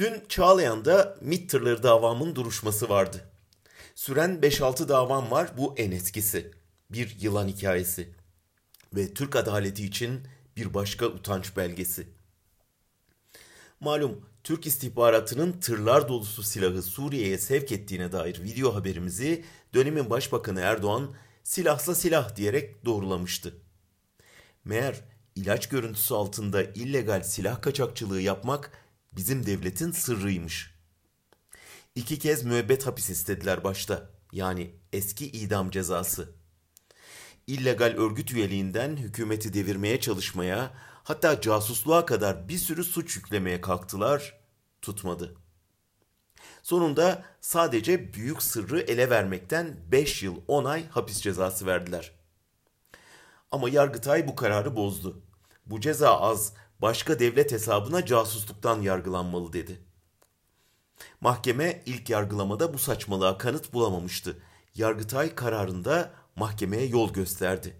Dün Çağlayan'da MİT tırları davamın duruşması vardı. Süren 5-6 davam var bu en eskisi. Bir yılan hikayesi. Ve Türk adaleti için bir başka utanç belgesi. Malum Türk istihbaratının tırlar dolusu silahı Suriye'ye sevk ettiğine dair video haberimizi dönemin başbakanı Erdoğan silahsa silah diyerek doğrulamıştı. Meğer ilaç görüntüsü altında illegal silah kaçakçılığı yapmak bizim devletin sırrıymış. İki kez müebbet hapis istediler başta. Yani eski idam cezası. İllegal örgüt üyeliğinden hükümeti devirmeye çalışmaya, hatta casusluğa kadar bir sürü suç yüklemeye kalktılar, tutmadı. Sonunda sadece büyük sırrı ele vermekten 5 yıl 10 ay hapis cezası verdiler. Ama Yargıtay bu kararı bozdu. Bu ceza az, başka devlet hesabına casusluktan yargılanmalı dedi. Mahkeme ilk yargılamada bu saçmalığa kanıt bulamamıştı. Yargıtay kararında mahkemeye yol gösterdi.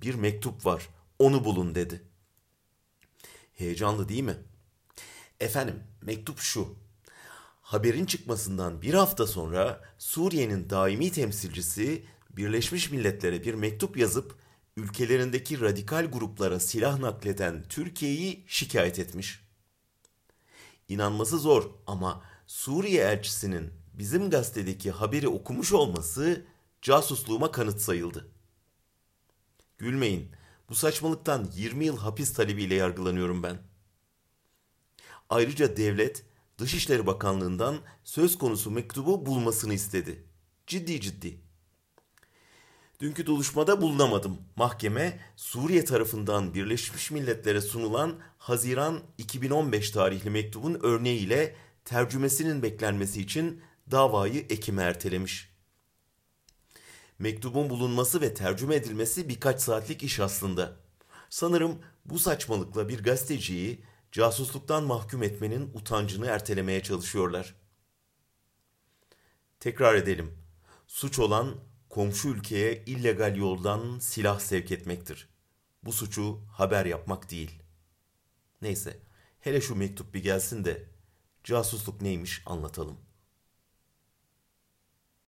Bir mektup var, onu bulun dedi. Heyecanlı değil mi? Efendim, mektup şu. Haberin çıkmasından bir hafta sonra Suriye'nin daimi temsilcisi Birleşmiş Milletler'e bir mektup yazıp ülkelerindeki radikal gruplara silah nakleden Türkiye'yi şikayet etmiş. İnanması zor ama Suriye elçisinin bizim gazetedeki haberi okumuş olması casusluğuma kanıt sayıldı. Gülmeyin, bu saçmalıktan 20 yıl hapis talebiyle yargılanıyorum ben. Ayrıca devlet Dışişleri Bakanlığı'ndan söz konusu mektubu bulmasını istedi. Ciddi ciddi. Dünkü duruşmada bulunamadım. Mahkeme Suriye tarafından Birleşmiş Milletler'e sunulan Haziran 2015 tarihli mektubun örneğiyle tercümesinin beklenmesi için davayı Ekim'e ertelemiş. Mektubun bulunması ve tercüme edilmesi birkaç saatlik iş aslında. Sanırım bu saçmalıkla bir gazeteciyi casusluktan mahkum etmenin utancını ertelemeye çalışıyorlar. Tekrar edelim. Suç olan komşu ülkeye illegal yoldan silah sevk etmektir. Bu suçu haber yapmak değil. Neyse, hele şu mektup bir gelsin de casusluk neymiş anlatalım.